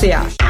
对呀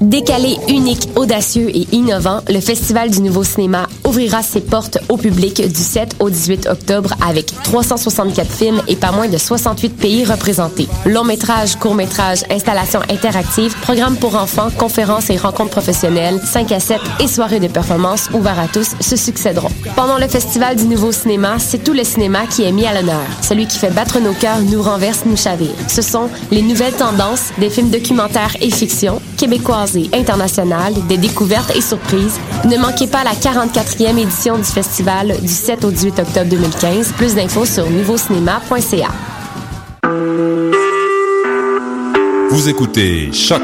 Décalé, unique, audacieux et innovant, le Festival du Nouveau Cinéma ouvrira ses portes au public du 7 au 18 octobre avec 364 films et pas moins de 68 pays représentés. Long métrage, court métrage, installations interactives, programmes pour enfants, conférences et rencontres professionnelles, 5 à 7 et soirées de performance ouvertes à tous se succéderont. Pendant le Festival du Nouveau Cinéma, c'est tout le cinéma qui est mis à l'honneur. Celui qui fait battre nos cœurs, nous renverse, nous chavire. Ce sont les nouvelles tendances, des films documentaires et fiction, québécoises internationales, des découvertes et surprises. Ne manquez pas la 44e édition du festival du 7 au 18 octobre 2015. Plus d'infos sur nouveaucinéma.ca. Vous écoutez Choc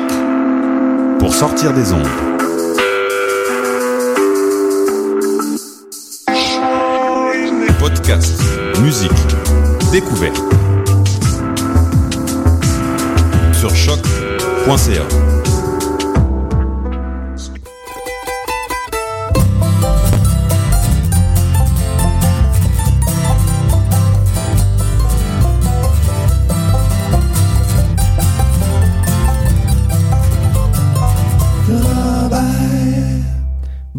pour sortir des ondes. Podcast, musique, découverte. Sur choc.ca.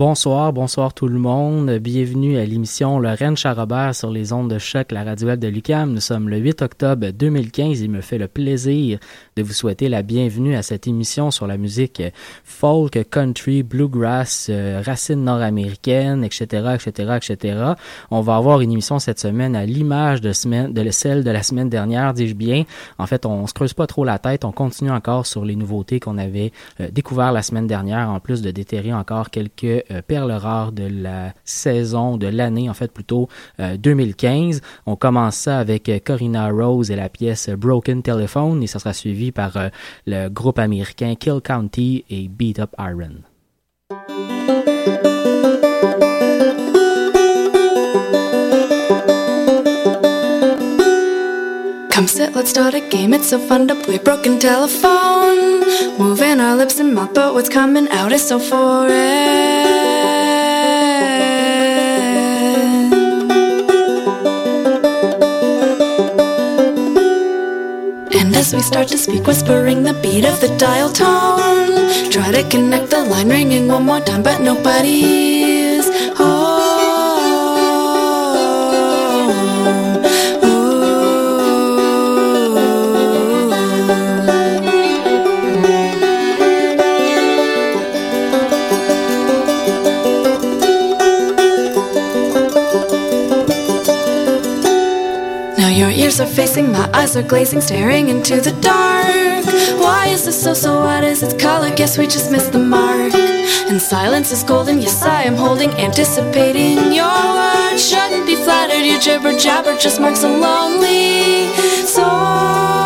Bonsoir, bonsoir tout le monde. Bienvenue à l'émission Lorraine Charrobert sur les ondes de choc, la radio de Lucam. Nous sommes le 8 octobre 2015. Il me fait le plaisir de vous souhaiter la bienvenue à cette émission sur la musique folk, country, bluegrass, euh, racines nord-américaines, etc., etc., etc. On va avoir une émission cette semaine à l'image de semaine, de celle de la semaine dernière, dis-je bien. En fait, on se creuse pas trop la tête. On continue encore sur les nouveautés qu'on avait euh, découvert la semaine dernière, en plus de déterrer encore quelques euh, perles rares de la saison, de l'année en fait plutôt 2015. Euh, On commence ça avec euh, Corina Rose et la pièce Broken Telephone et ça sera suivi par le groupe américain Kill County et Beat Up Iron. Come sit, let's start a game. It's so fun to play broken telephone. Moving our lips and mouth, but what's coming out is so foreign. As we start to speak, whispering the beat of the dial tone. Try to connect the line, ringing one more time, but nobody's ears are facing, my eyes are glazing, staring into the dark. Why is this so, so what is its color? Guess we just missed the mark. And silence is golden, yes, I am holding, anticipating your words. Shouldn't be flattered, your jibber jabber just marks a lonely soul.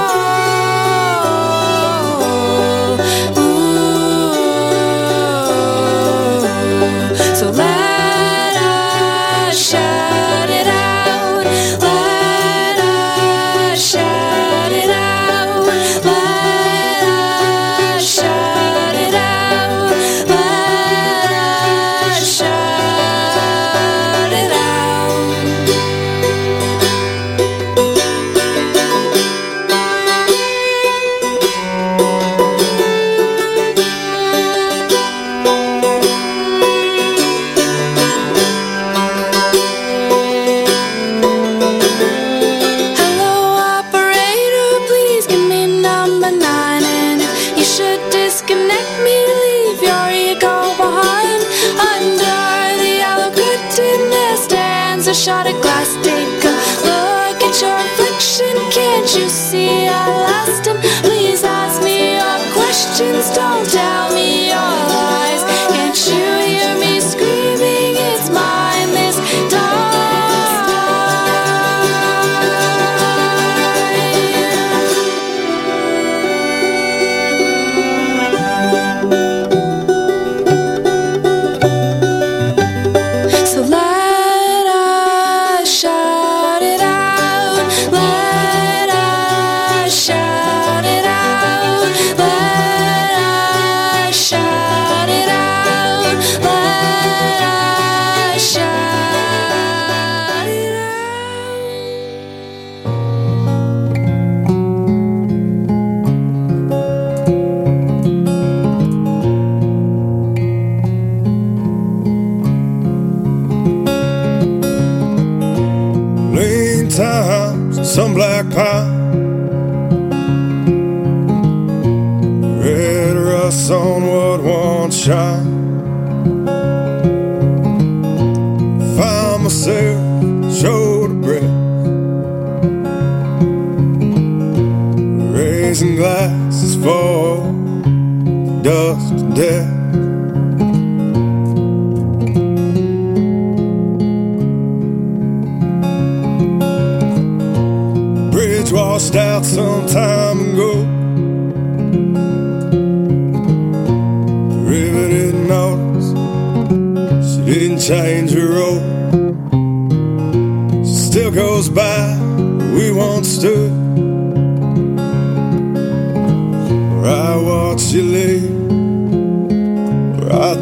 just take a look at your affliction. Can't you see I lost him? Please ask me your questions. Don't doubt.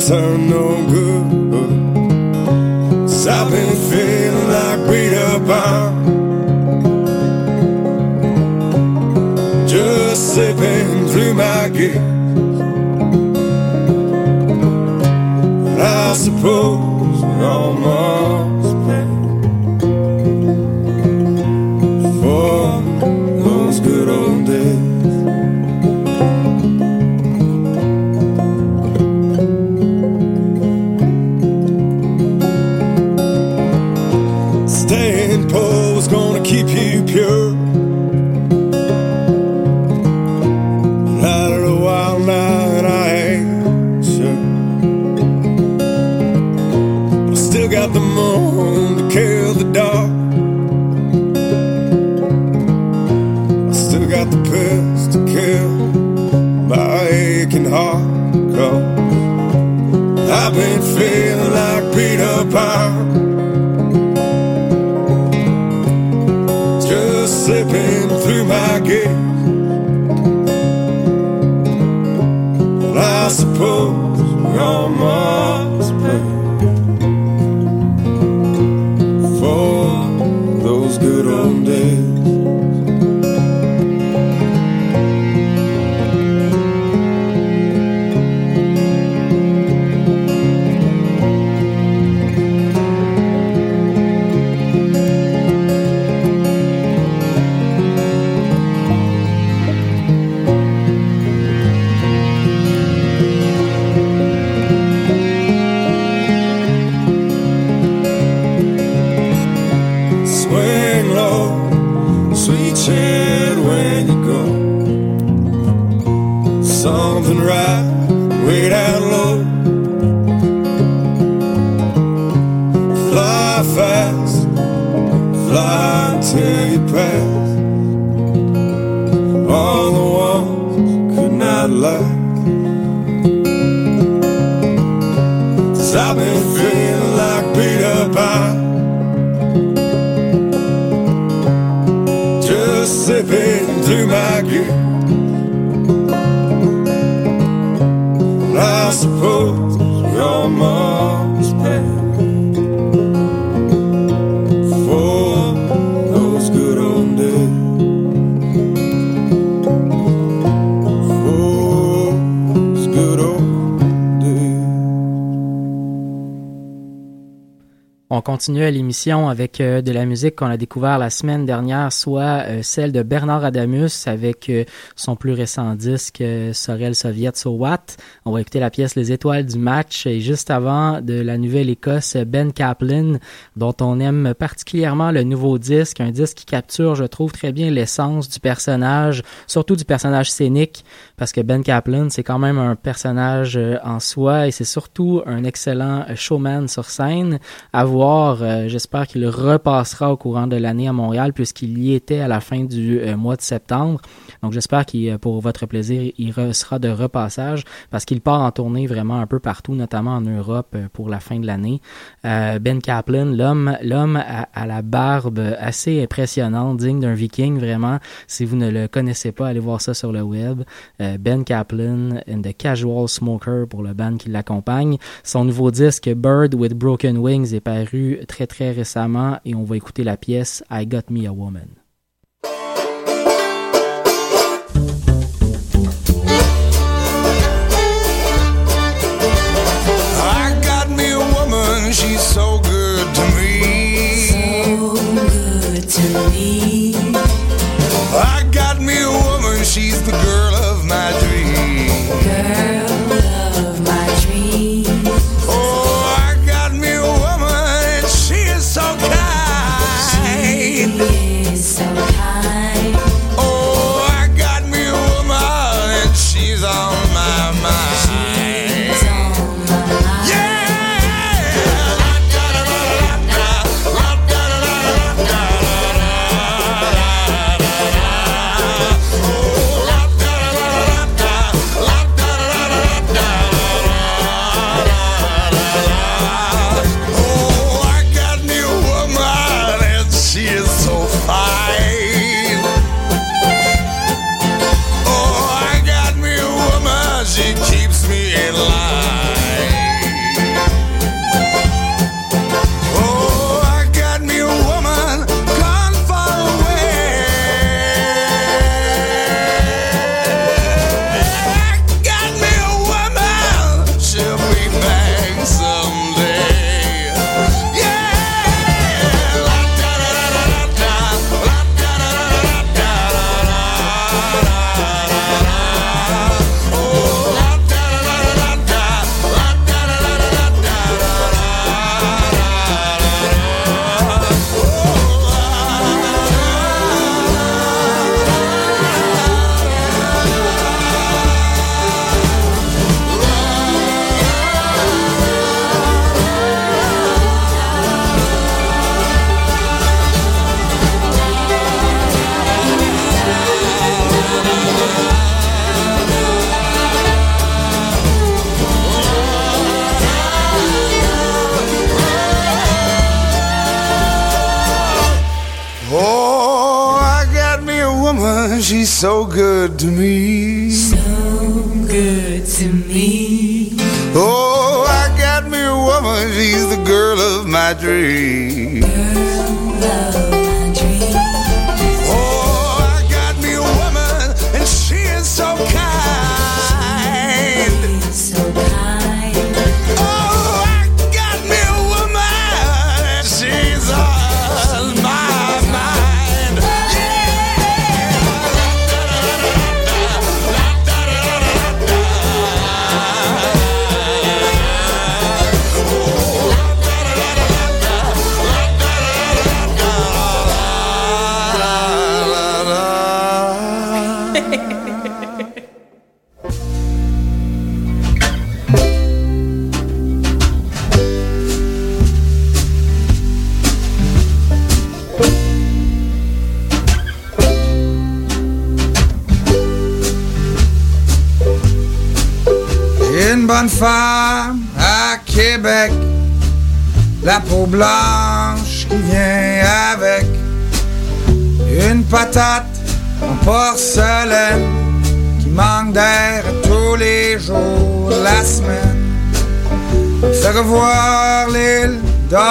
turn no good. I've been feeling like Peter Pan. Just slipping through my gears. I suppose no more. road. wretched when you go. Something right. Continue à l'émission avec euh, de la musique qu'on a découvert la semaine dernière, soit euh, celle de Bernard Adamus avec euh, son plus récent disque Sorel Soviet So What. On va écouter la pièce Les étoiles du match et juste avant de la Nouvelle-Écosse Ben Kaplan dont on aime particulièrement le nouveau disque, un disque qui capture, je trouve, très bien l'essence du personnage, surtout du personnage scénique parce que Ben Kaplan, c'est quand même un personnage en soi et c'est surtout un excellent showman sur scène. À voir, euh, j'espère qu'il repassera au courant de l'année à Montréal puisqu'il y était à la fin du euh, mois de septembre. Donc j'espère qu'il, euh, pour votre plaisir, il sera de repassage parce qu'il part en tournée vraiment un peu partout, notamment en Europe pour la fin de l'année. ben Kaplan, l'homme, l'homme à, la barbe assez impressionnante, digne d'un viking vraiment. Si vous ne le connaissez pas, allez voir ça sur le web. ben Kaplan and the Casual Smoker pour le band qui l'accompagne. Son nouveau disque Bird with Broken Wings est paru très très récemment et on va écouter la pièce I Got Me a Woman. To me. I got me a woman, she's the girl of my dreams. Girl good to me. So good to me. Oh, I got me a woman, she's the girl of my dreams.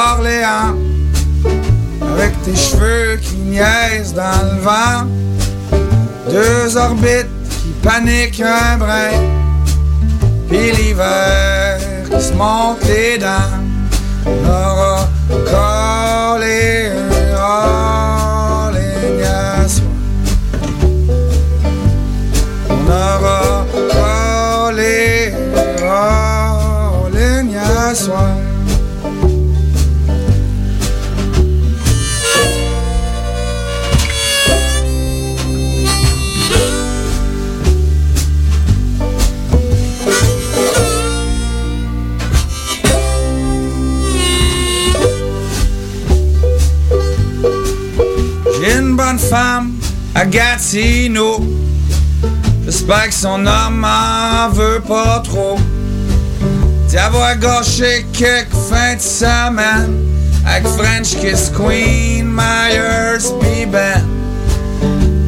d'Orléans avec tes cheveux qui niaisent dans le vent, deux orbites qui paniquent un brin. Puis l'hiver qui se monte les dents aura collé. On aura collé en ligne à femme à Gatineau. J'espère que son homme en veut pas trop. D'y avoir gâché quelques fins de semaine avec French Kiss Queen, Myers, B. Ben.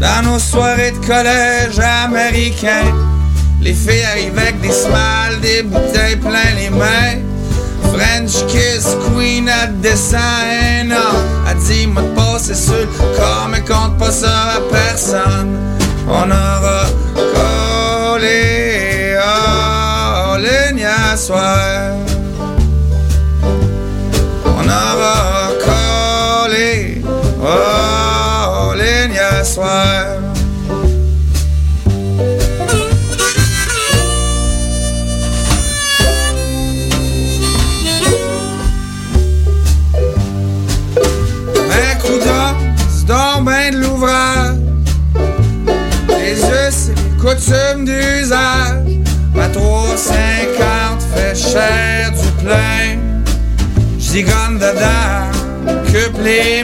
Dans nos soirées de collège américain, les filles arrivent avec des smiles, des bouteilles plein les mains. French Kiss Queen, elle descend un Elle dit, moi de passer sur le corps, mais compte pas ça à personne. On aura collé ligne à plein. J'zigonne dedans, que les.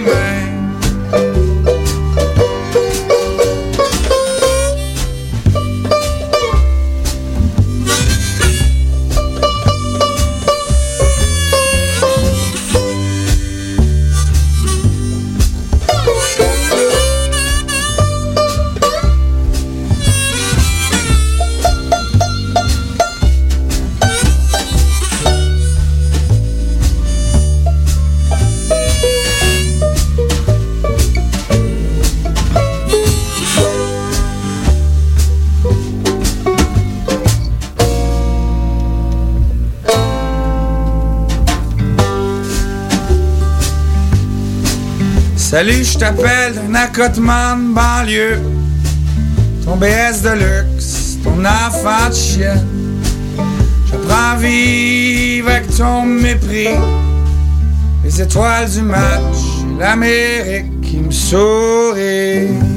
Salut, je t'appelle d'un accotement de banlieue. Ton BS de luxe, ton enfant de chien. J'apprends à vivre avec ton mépris. Les étoiles du match, l'Amérique qui me sourit.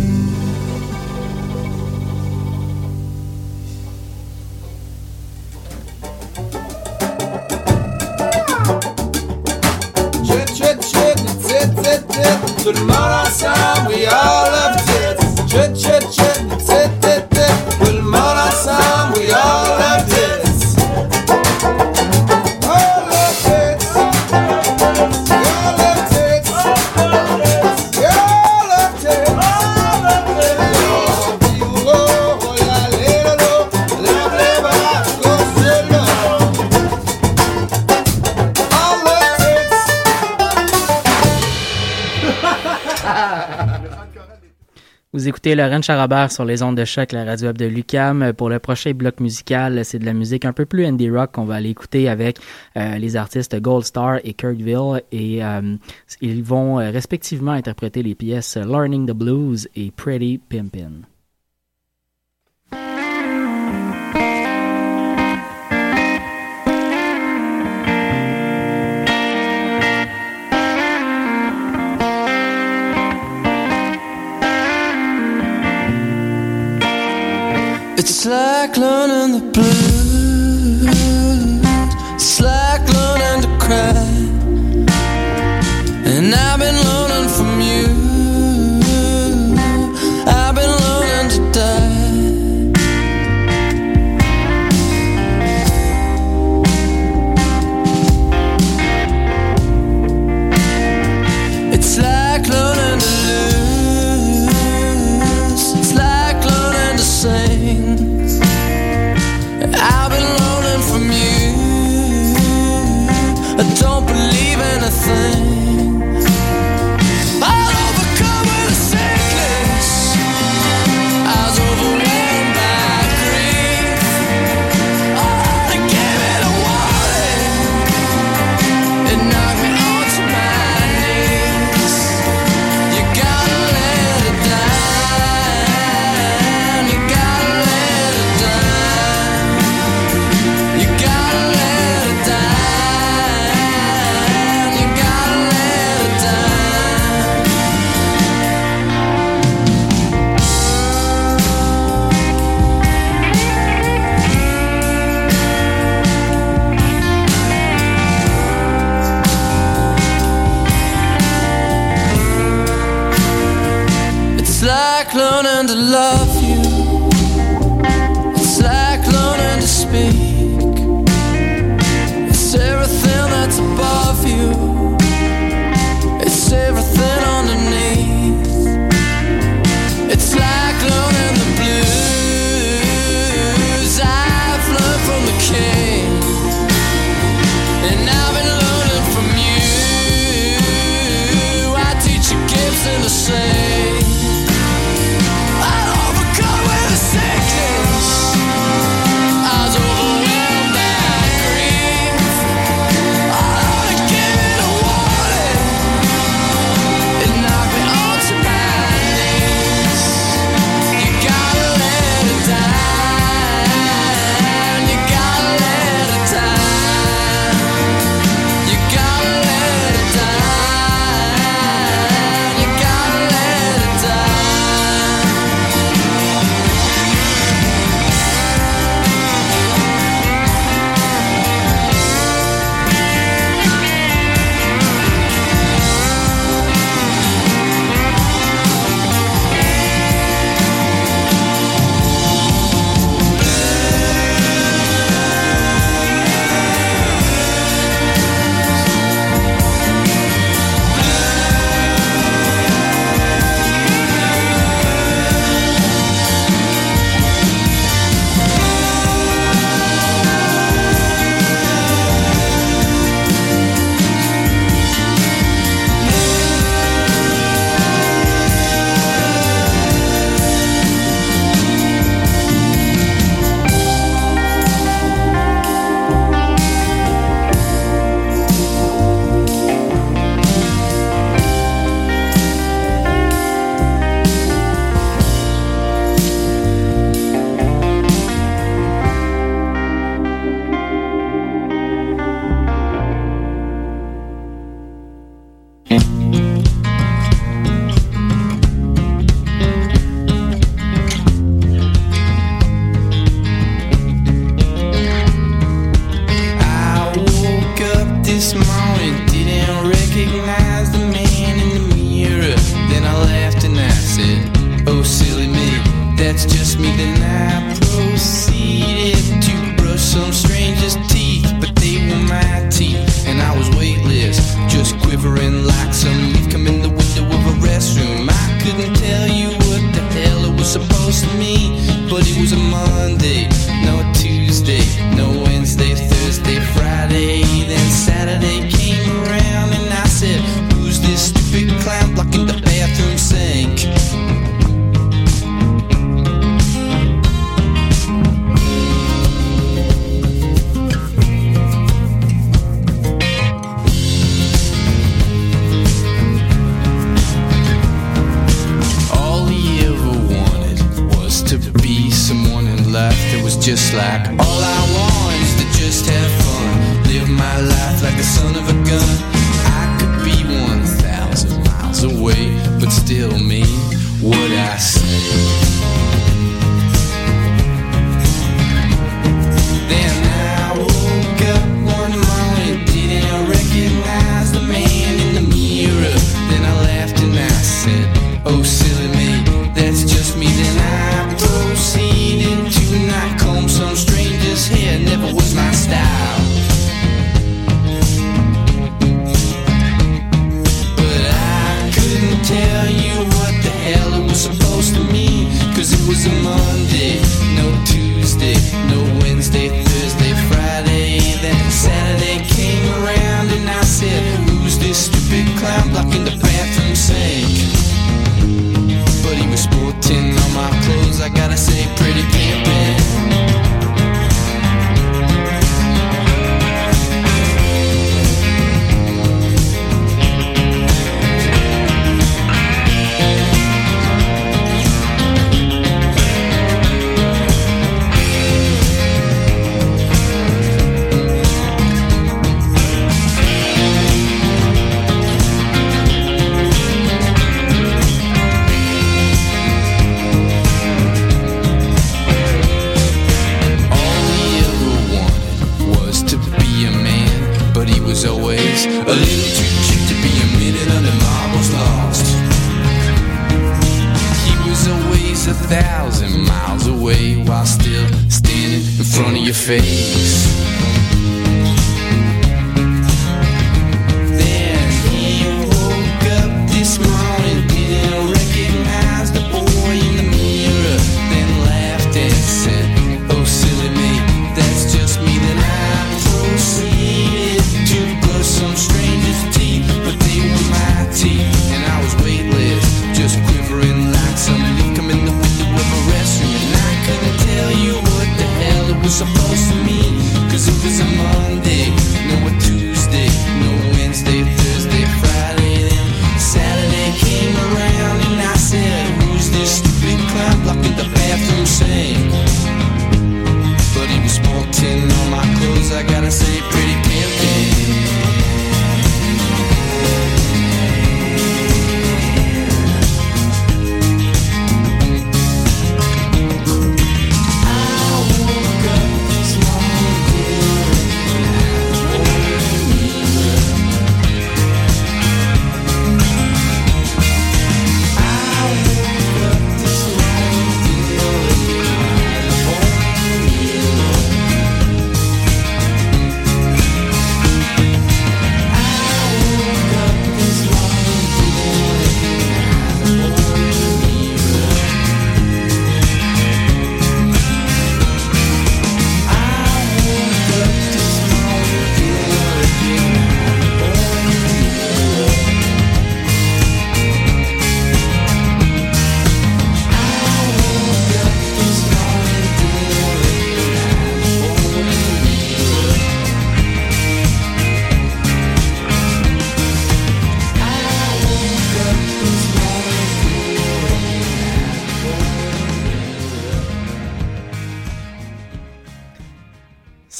Vous écoutez Laurent Charabert sur les ondes de choc, la radio web de Lucam. Pour le prochain bloc musical, c'est de la musique un peu plus indie rock qu'on va aller écouter avec euh, les artistes Gold Star et Kirkville. Et euh, ils vont euh, respectivement interpréter les pièces Learning the Blues et Pretty Pimpin'. It's like learning the blues. It's like learning to cry. And I've been learning from you. Like learning to love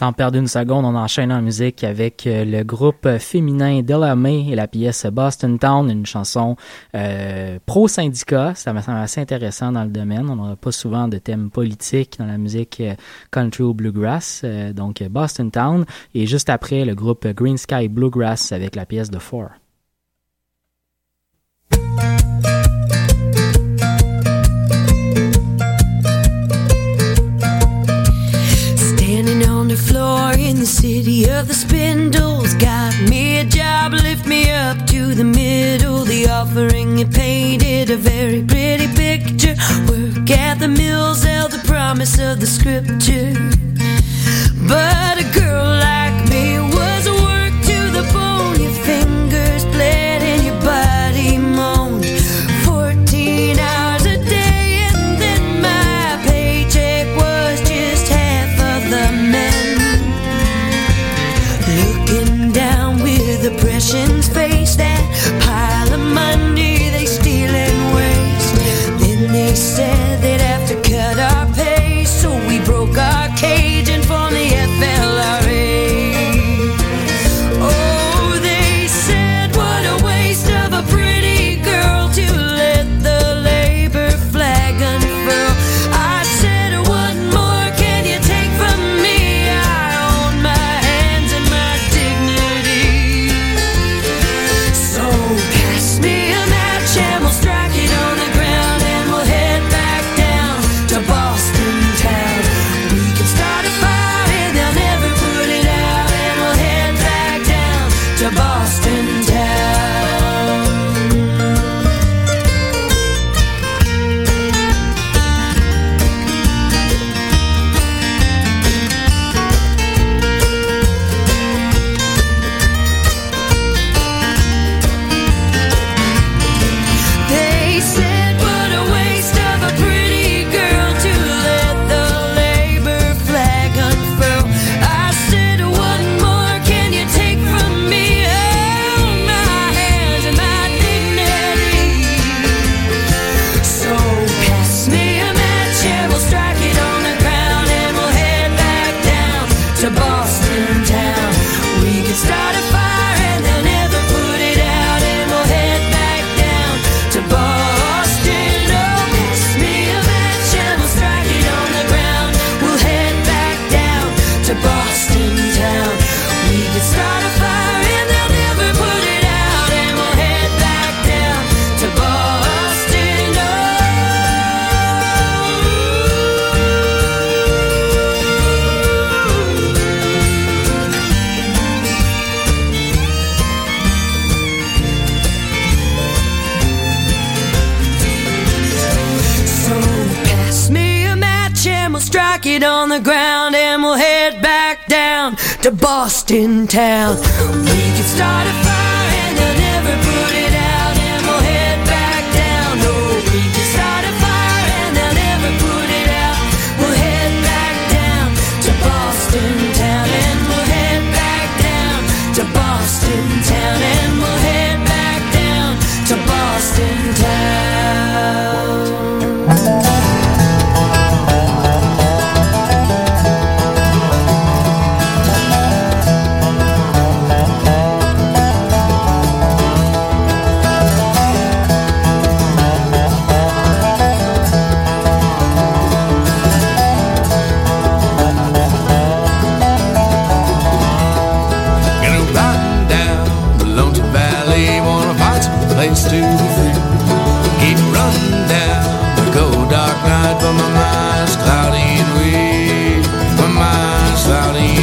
Sans perdre une seconde, on enchaîne en musique avec euh, le groupe féminin Delamay et la pièce Boston Town, une chanson euh, pro-syndicat. Ça me semble assez intéressant dans le domaine. On n'aura pas souvent de thèmes politiques dans la musique euh, country ou bluegrass. Euh, donc Boston Town. Et juste après, le groupe Green Sky Bluegrass avec la pièce de Four. The city of the spindles. Got me a job, lift me up to the middle. The offering it painted a very pretty picture. Work at the mills held the promise of the scripture. But a girl like me lost in town. Keep running down the cold dark night, but my mind's cloudy and weak. My mind's cloudy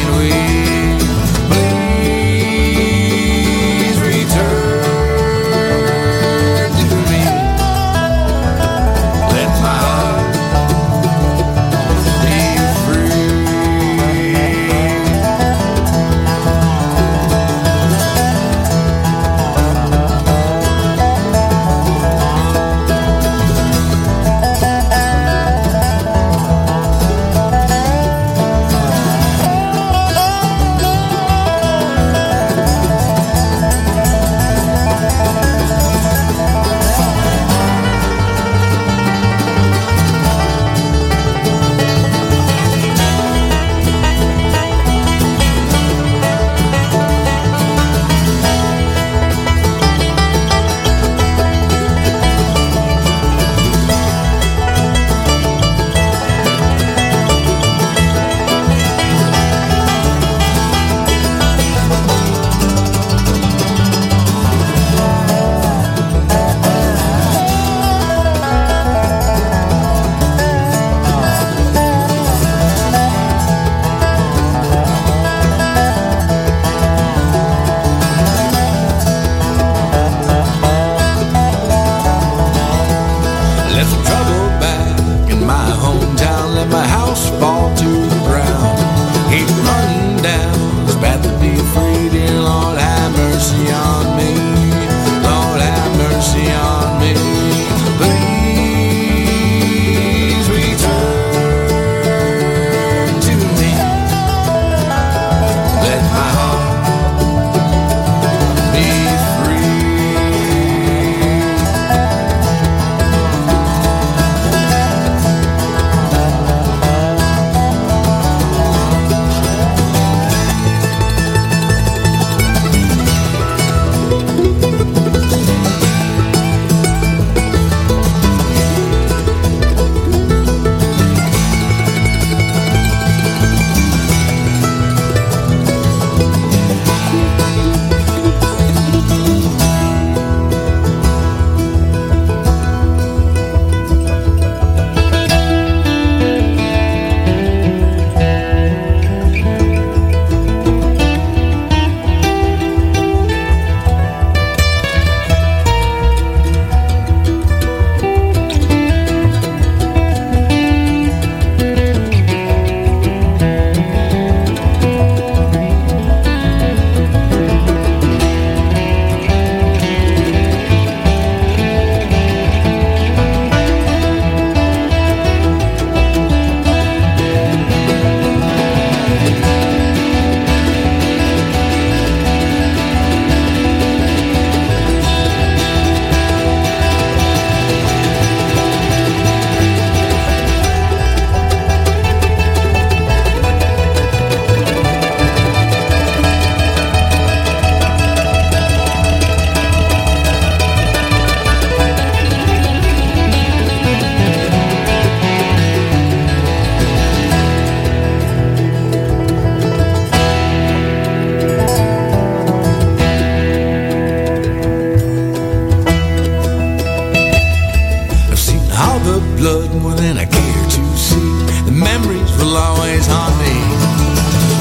all the blood within I care to see. The memories will always haunt me.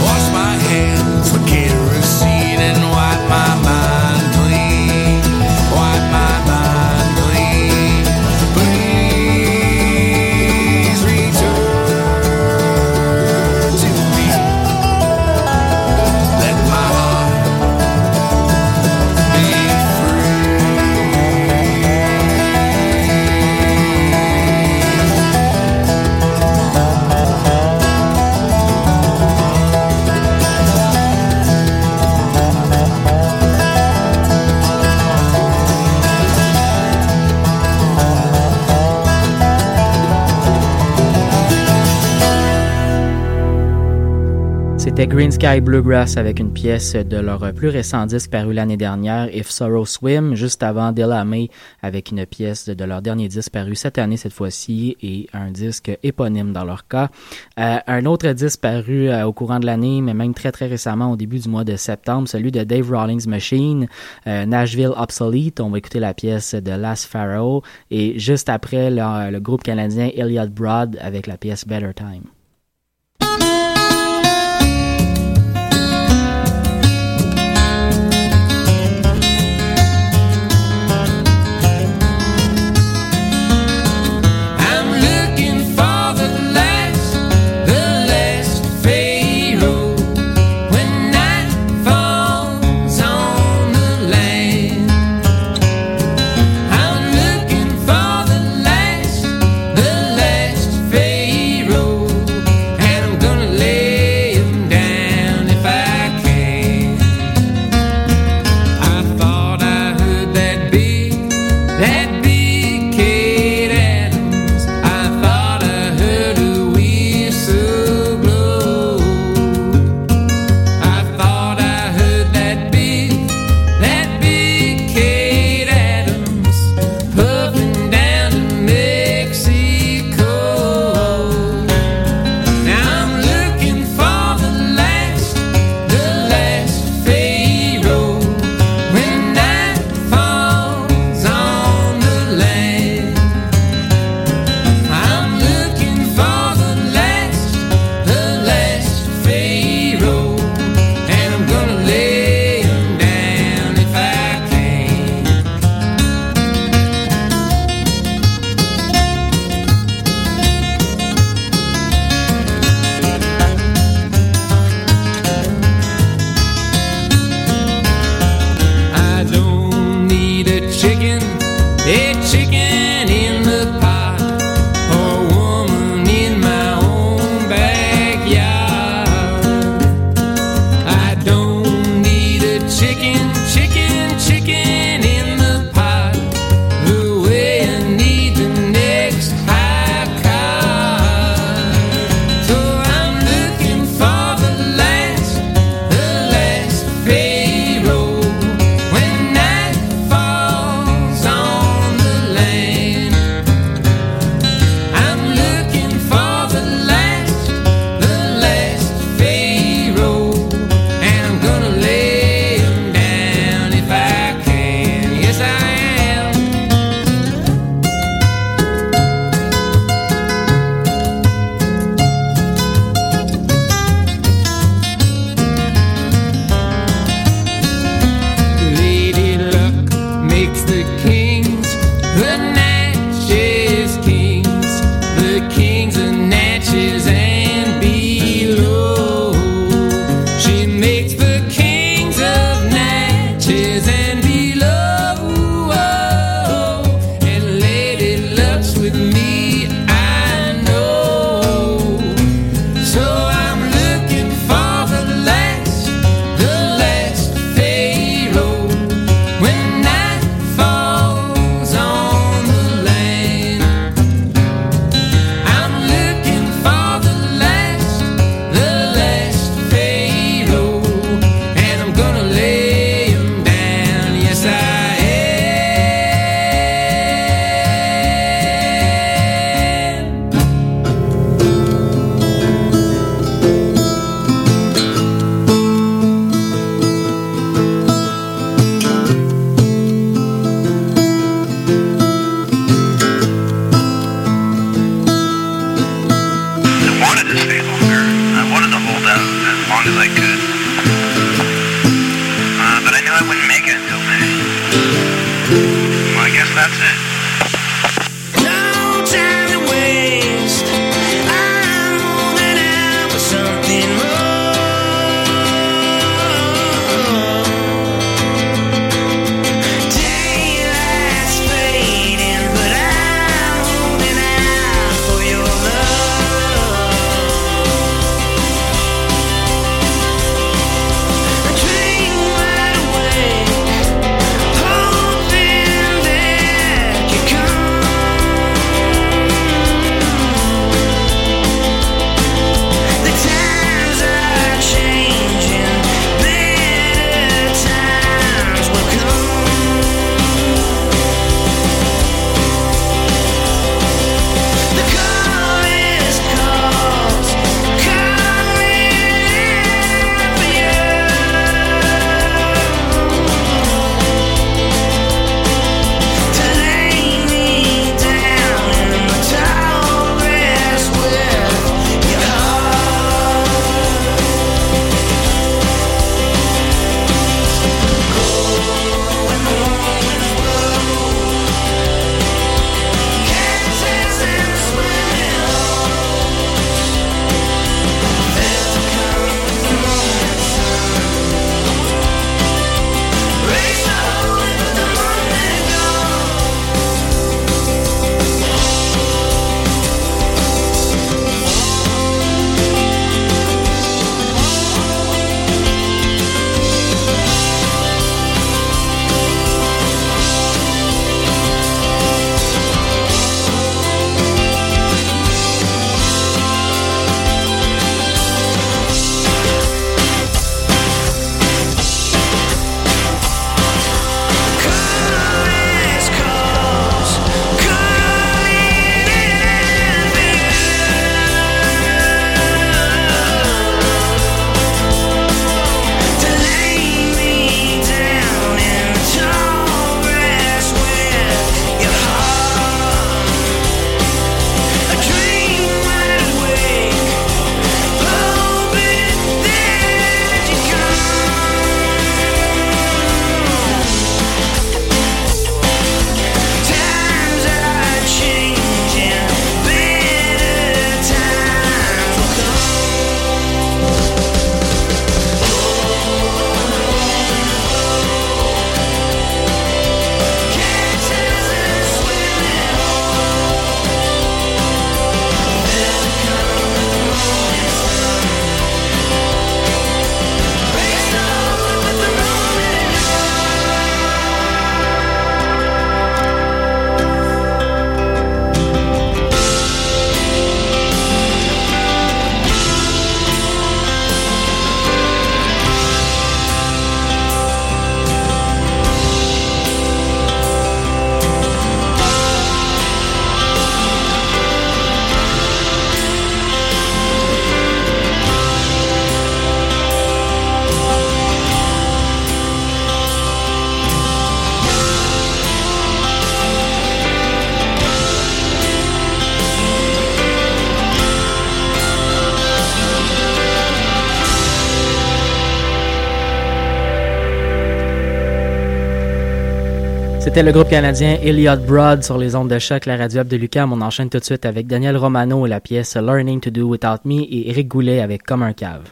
Wash my hands for kerosene and wipe my mind. C'était Green Sky Bluegrass avec une pièce de leur plus récent disque paru l'année dernière, If Sorrow Swim, juste avant Della May avec une pièce de leur dernier disque paru cette année cette fois-ci et un disque éponyme dans leur cas. Euh, un autre disque paru euh, au courant de l'année, mais même très très récemment au début du mois de septembre, celui de Dave Rawlings Machine, euh, Nashville Obsolete. On va écouter la pièce de Last Pharaoh et juste après le, groupe canadien Elliot Broad avec la pièce Better Time. Le groupe canadien Elliot Broad sur les ondes de choc, la radio de Lucam. On enchaîne tout de suite avec Daniel Romano et la pièce Learning to Do Without Me et Eric Goulet avec Comme un cave.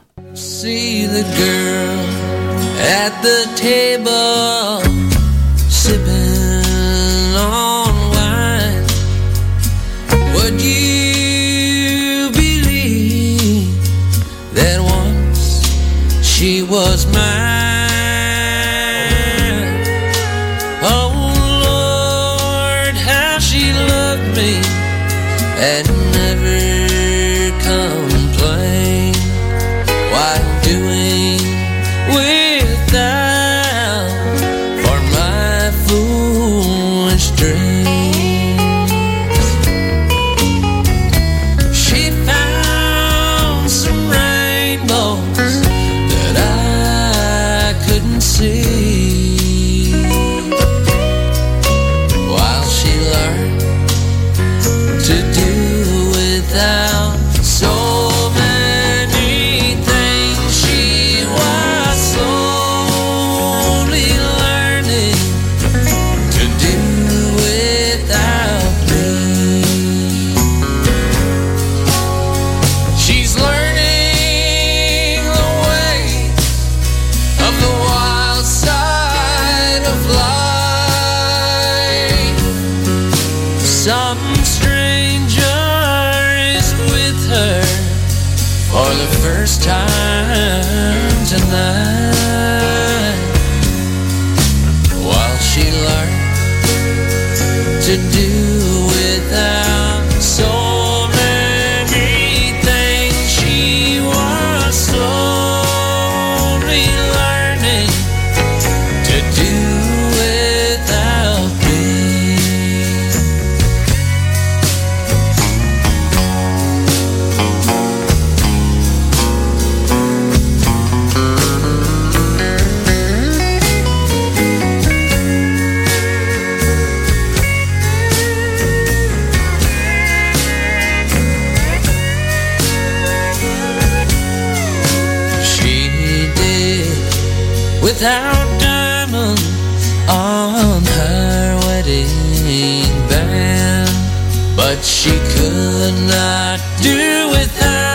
Would you believe that once she was? me. And without diamonds on her wedding band. But she could not do without.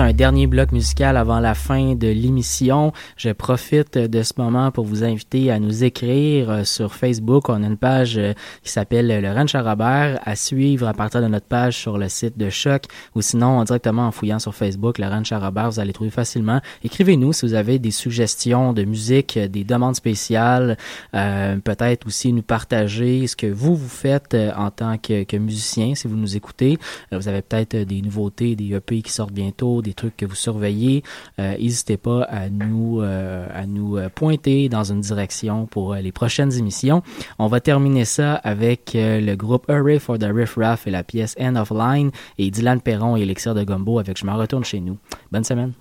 Un dernier bloc musical avant la fin de l'émission. Je profite de ce moment pour vous inviter à nous écrire euh, sur Facebook. On a une page euh, qui s'appelle Le Ranch à à suivre à partir de notre page sur le site de Choc ou sinon directement en fouillant sur Facebook Le Ranch à vous allez trouver facilement. Écrivez-nous si vous avez des suggestions de musique, euh, des demandes spéciales, euh, peut-être aussi nous partager ce que vous vous faites en tant que, que musicien si vous nous écoutez. Vous avez peut-être des nouveautés, des EP qui sortent bientôt, des trucs que vous surveillez. Euh, N'hésitez pas à nous euh, à nous euh, pointer dans une direction pour les prochaines émissions. On va terminer ça avec le groupe Hurray for the Riff Raff et la pièce End of Line et Dylan Perron et Elixir de Gumbo avec Je m'en retourne chez nous. Bonne semaine.